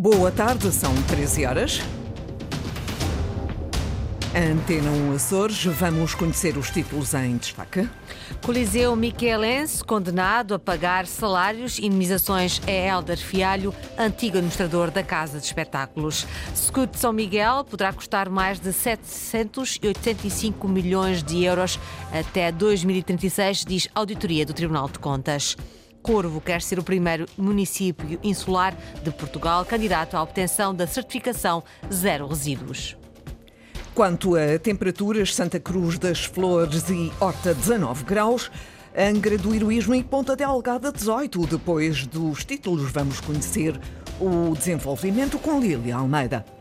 Boa tarde, são 13 horas. Antena 1 Açores, vamos conhecer os títulos em destaque. Coliseu Miquelense, condenado a pagar salários e indemnizações a Helder Fialho, antigo administrador da Casa de Espetáculos. Scut São Miguel poderá custar mais de 785 milhões de euros até 2036, diz auditoria do Tribunal de Contas. Corvo quer ser o primeiro município insular de Portugal candidato à obtenção da certificação zero resíduos. Quanto a temperaturas, Santa Cruz das Flores e Horta 19 graus, Angra do Heroísmo e Ponta Delgada 18. Depois dos títulos, vamos conhecer o desenvolvimento com Lília Almeida.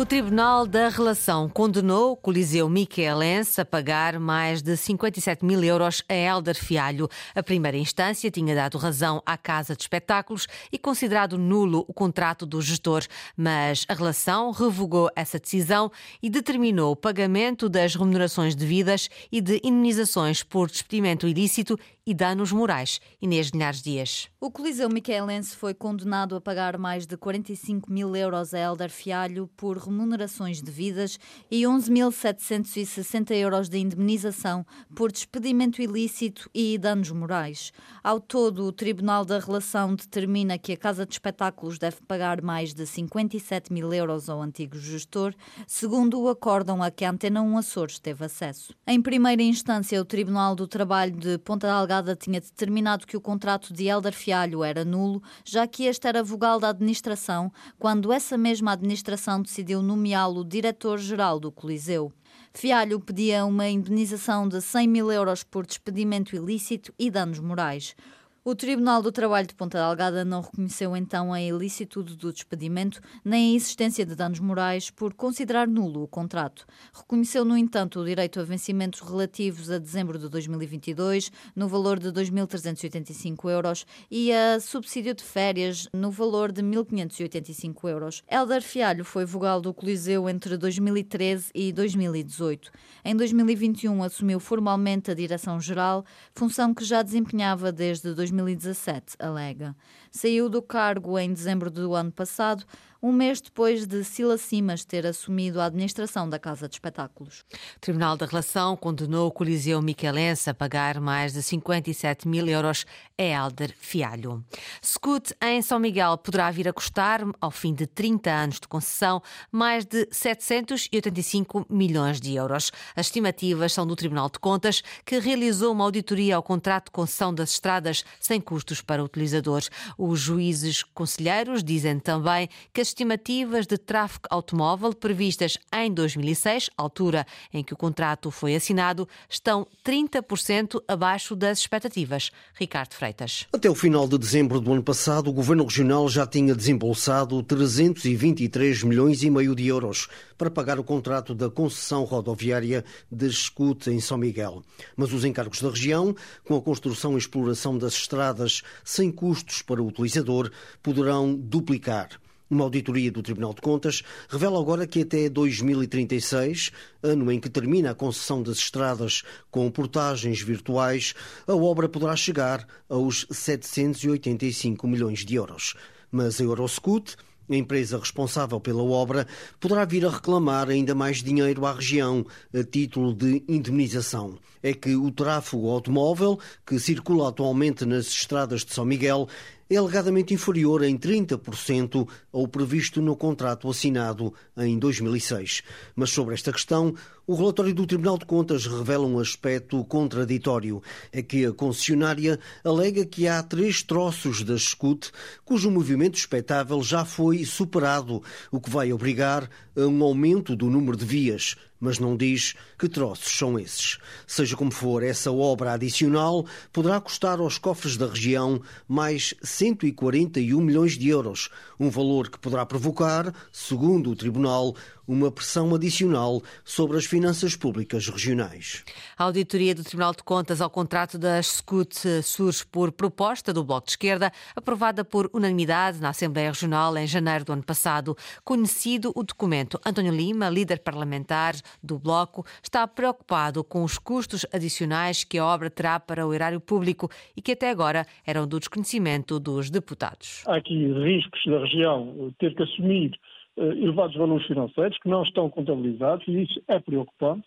O Tribunal da Relação condenou o Coliseu Miquelense a pagar mais de 57 mil euros a Helder Fialho. A primeira instância tinha dado razão à Casa de Espetáculos e considerado nulo o contrato do gestor, mas a relação revogou essa decisão e determinou o pagamento das remunerações devidas e de indenizações por despedimento ilícito e danos morais. Inês Linhares Dias. O Coliseu Miquelense foi condenado a pagar mais de 45 mil euros a Helder Fialho por remunerações devidas e 11.760 euros de indemnização por despedimento ilícito e danos morais. Ao todo, o Tribunal da Relação determina que a Casa de Espetáculos deve pagar mais de 57 mil euros ao antigo gestor, segundo o acórdão a que a Antena 1 Açores teve acesso. Em primeira instância, o Tribunal do Trabalho de Ponta Delgada tinha determinado que o contrato de Helder Fialho era nulo, já que este era vogal da administração, quando essa mesma administração decidiu nomeá-lo diretor-geral do Coliseu. Fialho pedia uma indenização de 100 mil euros por despedimento ilícito e danos morais. O Tribunal do Trabalho de Ponta Delgada não reconheceu então a ilicitude do despedimento nem a existência de danos morais por considerar nulo o contrato. Reconheceu, no entanto, o direito a vencimentos relativos a dezembro de 2022 no valor de 2.385 euros e a subsídio de férias no valor de 1.585 euros. Helder Fialho foi vogal do Coliseu entre 2013 e 2018. Em 2021 assumiu formalmente a direção-geral, função que já desempenhava desde 2018 2017, alega. Saiu do cargo em dezembro do ano passado, um mês depois de Sila Simas ter assumido a administração da Casa de Espetáculos. O Tribunal da Relação condenou o Coliseu Miquelense a pagar mais de 57 mil euros a Helder Fialho. Scoot em São Miguel poderá vir a custar, ao fim de 30 anos de concessão, mais de 785 milhões de euros. As estimativas são do Tribunal de Contas, que realizou uma auditoria ao contrato de concessão das estradas sem custos para utilizadores. Os juízes conselheiros dizem também que as estimativas de tráfego automóvel previstas em 2006, altura em que o contrato foi assinado, estão 30% abaixo das expectativas. Ricardo Freitas. Até o final de dezembro do ano passado, o Governo Regional já tinha desembolsado 323 milhões e meio de euros para pagar o contrato da concessão rodoviária de Escute em São Miguel. Mas os encargos da região, com a construção e exploração das estradas sem custos para o utilizador, poderão duplicar. Uma auditoria do Tribunal de Contas revela agora que até 2036, ano em que termina a concessão das estradas com portagens virtuais, a obra poderá chegar aos 785 milhões de euros. Mas a Euroscut, a empresa responsável pela obra poderá vir a reclamar ainda mais dinheiro à região a título de indemnização. É que o tráfego automóvel que circula atualmente nas estradas de São Miguel é alegadamente inferior em 30% ao previsto no contrato assinado em 2006. Mas sobre esta questão, o relatório do Tribunal de Contas revela um aspecto contraditório. É que a concessionária alega que há três troços da SCUT cujo movimento expectável já foi superado, o que vai obrigar a um aumento do número de vias, mas não diz que troços são esses. Seja como for, essa obra adicional poderá custar aos cofres da região mais 141 milhões de euros, um valor que poderá provocar, segundo o Tribunal, uma pressão adicional sobre as finanças públicas regionais. A auditoria do Tribunal de Contas ao contrato da SCUT surge por proposta do Bloco de Esquerda, aprovada por unanimidade na Assembleia Regional em janeiro do ano passado. Conhecido o documento, António Lima, líder parlamentar do Bloco, está preocupado com os custos adicionais que a obra terá para o erário público e que até agora eram do desconhecimento dos deputados. Há aqui riscos da região ter que assumir elevados valores financeiros que não estão contabilizados e isso é preocupante.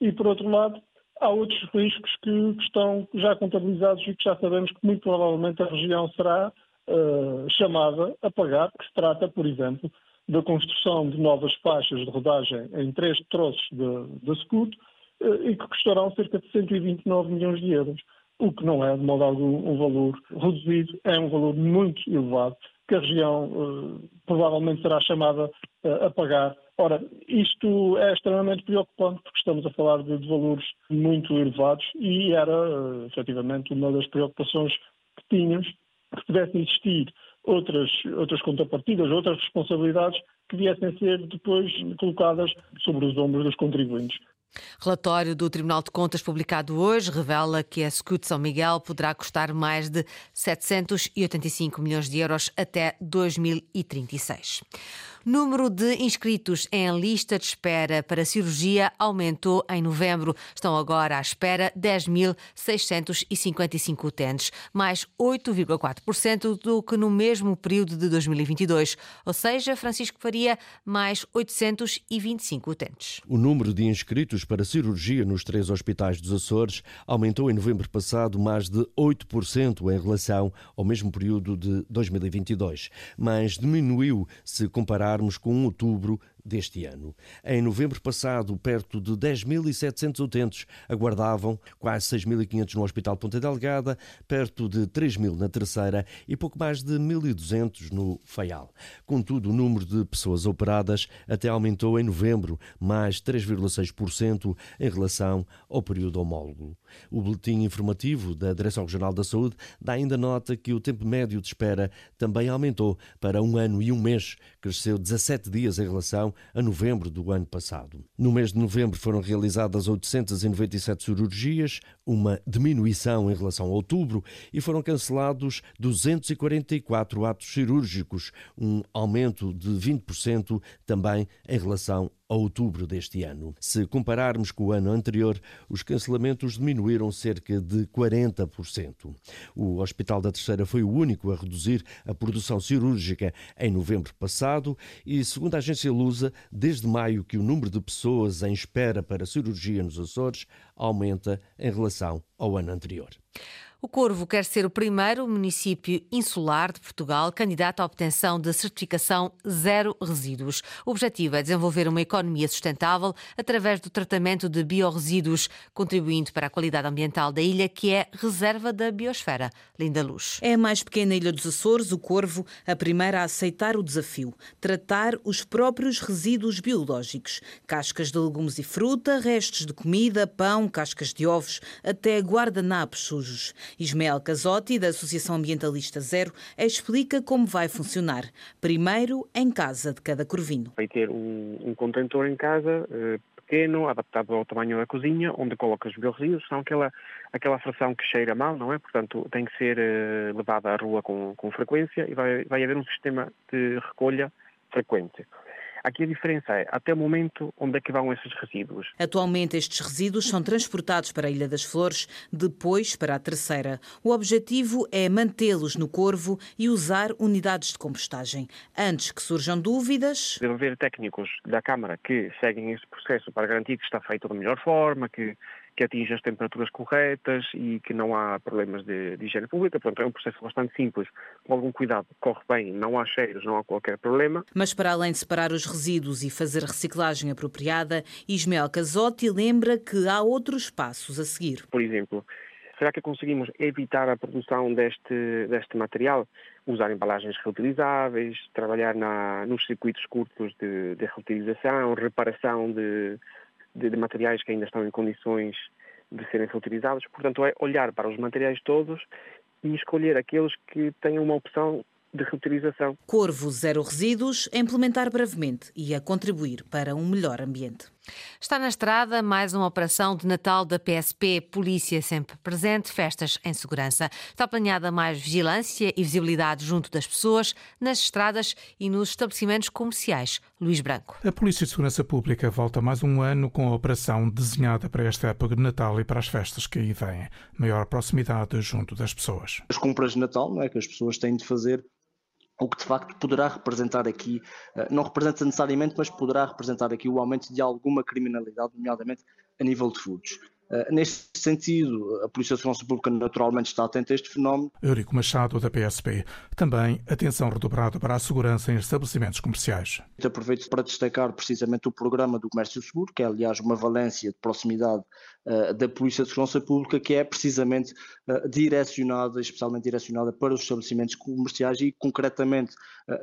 E, por outro lado, há outros riscos que, estão já contabilizados e que já sabemos que muito provavelmente a região será uh, chamada a pagar, que se trata, por exemplo, da construção de novas faixas de rodagem em três troços da SCUT uh, e que custarão cerca de 129 milhões de euros, o que não é, de modo algum, um valor reduzido, é um valor muito elevado que a região uh, provavelmente será chamada uh, a pagar. Ora, isto é extremamente preocupante porque estamos a falar de, de valores muito elevados e era, uh, efetivamente, uma das preocupações que tínhamos, que pudessem existir outras, outras contrapartidas, outras responsabilidades que viessem a ser depois colocadas sobre os ombros dos contribuintes. Relatório do Tribunal de Contas publicado hoje revela que a SCUT São Miguel poderá custar mais de 785 milhões de euros até 2036 número de inscritos em lista de espera para cirurgia aumentou em novembro. Estão agora à espera 10.655 utentes, mais 8,4% do que no mesmo período de 2022. Ou seja, Francisco Faria, mais 825 utentes. O número de inscritos para cirurgia nos três hospitais dos Açores aumentou em novembro passado mais de 8% em relação ao mesmo período de 2022, mas diminuiu se comparar com outubro deste ano. Em novembro passado, perto de 10.700 utentes aguardavam, quase 6.500 no Hospital Ponta Delgada, perto de 3.000 na Terceira e pouco mais de 1.200 no Faial. Contudo, o número de pessoas operadas até aumentou em novembro, mais 3,6% em relação ao período homólogo. O boletim informativo da Direção Regional da Saúde dá ainda nota que o tempo médio de espera também aumentou para um ano e um mês, cresceu 17 dias em relação a novembro do ano passado. No mês de novembro foram realizadas 897 cirurgias, uma diminuição em relação a outubro, e foram cancelados 244 atos cirúrgicos, um aumento de 20% também em relação a outubro deste ano. Se compararmos com o ano anterior, os cancelamentos diminuíram cerca de 40%. O Hospital da Terceira foi o único a reduzir a produção cirúrgica em novembro passado e, segundo a agência Lusa, desde maio que o número de pessoas em espera para cirurgia nos Açores aumenta em relação ao ano anterior. O Corvo quer ser o primeiro município insular de Portugal candidato à obtenção de certificação zero resíduos. O objetivo é desenvolver uma economia sustentável através do tratamento de biorresíduos, contribuindo para a qualidade ambiental da ilha, que é reserva da biosfera. Linda Luz. É a mais pequena ilha dos Açores, o Corvo, a primeira a aceitar o desafio: tratar os próprios resíduos biológicos. Cascas de legumes e fruta, restos de comida, pão, cascas de ovos, até guardanapos sujos. Ismael Casotti, da Associação Ambientalista Zero, explica como vai funcionar. Primeiro, em casa de cada corvinho. Vai ter um, um contentor em casa eh, pequeno, adaptado ao tamanho da cozinha, onde coloca os biorresíduos, são aquela, aquela fração que cheira mal, não é? Portanto, tem que ser eh, levada à rua com, com frequência e vai, vai haver um sistema de recolha frequente. Aqui a diferença é até o momento onde é que vão esses resíduos. Atualmente estes resíduos são transportados para a Ilha das Flores, depois para a Terceira. O objetivo é mantê-los no Corvo e usar unidades de compostagem. Antes que surjam dúvidas... Deve haver técnicos da Câmara que seguem esse processo para garantir que está feito da melhor forma, que que atinge as temperaturas corretas e que não há problemas de, de higiene pública. Portanto, é um processo bastante simples, com algum cuidado, corre bem, não há cheiros, não há qualquer problema. Mas para além de separar os resíduos e fazer reciclagem apropriada, Ismael Casotti lembra que há outros passos a seguir. Por exemplo, será que conseguimos evitar a produção deste, deste material? Usar embalagens reutilizáveis, trabalhar na, nos circuitos curtos de, de reutilização, reparação de, de, de materiais que ainda estão em condições de serem reutilizados. Portanto, é olhar para os materiais todos e escolher aqueles que tenham uma opção de reutilização. Corvo Zero Resíduos a implementar brevemente e a contribuir para um melhor ambiente. Está na estrada mais uma operação de Natal da PSP, Polícia sempre presente, festas em segurança. Está planeada mais vigilância e visibilidade junto das pessoas, nas estradas e nos estabelecimentos comerciais. Luís Branco. A Polícia de Segurança Pública volta mais um ano com a operação desenhada para esta época de Natal e para as festas que aí vêm. Maior proximidade junto das pessoas. As compras de Natal, não é que as pessoas têm de fazer o que de facto poderá representar aqui, eh, não representa necessariamente, mas poderá representar aqui o aumento de alguma criminalidade, nomeadamente a nível de furtos. Uh, neste sentido, a Polícia de Segurança Pública naturalmente está atenta a este fenómeno. Eurico Machado, da PSP. Também atenção redobrada para a segurança em estabelecimentos comerciais. Aproveito para destacar precisamente o programa do Comércio Seguro, que é aliás uma valência de proximidade uh, da Polícia de Segurança Pública, que é precisamente uh, direcionada, especialmente direcionada para os estabelecimentos comerciais e concretamente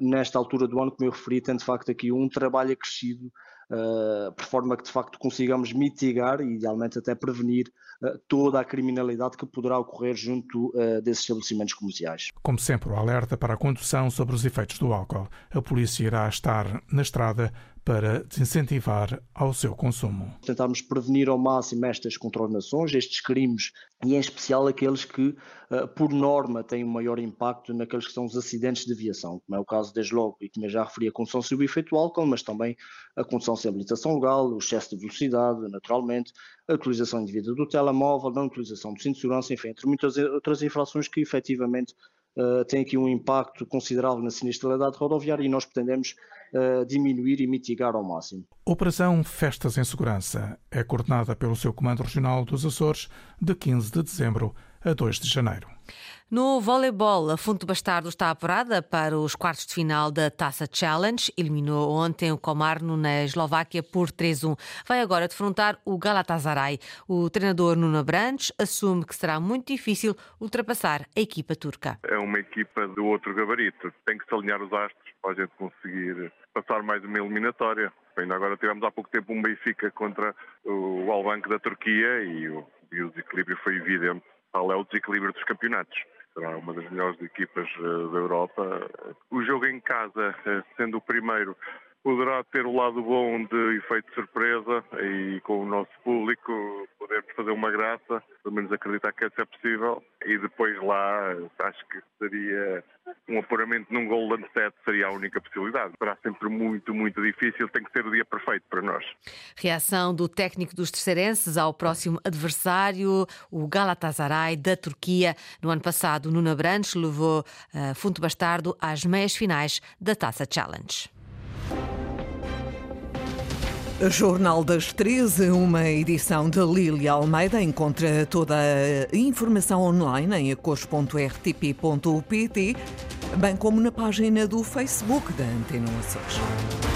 nesta altura do ano, como eu referi, tem de facto aqui um trabalho acrescido uh, por forma que de facto consigamos mitigar e idealmente até prevenir uh, toda a criminalidade que poderá ocorrer junto uh, desses estabelecimentos comerciais. Como sempre, o alerta para a condução sobre os efeitos do álcool. A polícia irá estar na estrada para desincentivar ao seu consumo. Tentamos prevenir ao máximo estas contornações, estes crimes, e em especial aqueles que, eh, por norma, têm um maior impacto naqueles que são os acidentes de aviação, como é o caso, desde logo, e como já referi, a condução sob efeito álcool, mas também a condução sem habilitação legal, o excesso de velocidade, naturalmente, a utilização indevida do telemóvel, não utilização do cinto de segurança, enfim, entre muitas outras infrações que efetivamente uh, têm aqui um impacto considerável na sinistralidade rodoviária e nós pretendemos uh, diminuir e mitigar ao máximo. Operação Festas em Segurança é coordenada pelo seu Comando Regional dos Açores de 15 de dezembro a 2 de janeiro. No voleibol, a Fonte Bastardo está apurada para os quartos de final da Taça Challenge. Eliminou ontem o Komarno na Eslováquia por 3-1. Vai agora defrontar o Galatasaray. O treinador Nuno Brandes assume que será muito difícil ultrapassar a equipa turca. É uma equipa do outro gabarito. Tem que se alinhar os astros para a gente conseguir passar mais uma eliminatória. Ainda agora tivemos há pouco tempo um Benfica contra o Albanque da Turquia e o, e o desequilíbrio foi evidente. Tal é o desequilíbrio dos campeonatos será uma das melhores equipas eh, da Europa. O jogo em casa, eh, sendo o primeiro, poderá ter o lado bom de efeito de surpresa e com o nosso público podermos fazer uma graça, pelo menos acreditar que isso é possível. E depois lá, acho que seria um apuramento num Golden Set seria a única possibilidade. Será sempre muito, muito difícil, tem que ser o dia perfeito para nós. Reação do técnico dos terceirenses ao próximo adversário, o Galatasaray da Turquia. No ano passado, Nuno Brandes levou uh, Funto Bastardo às meias finais da Taça Challenge. Jornal das 13, uma edição de Lília Almeida. Encontra toda a informação online em acos.rtp.pt, bem como na página do Facebook da Antena Açores.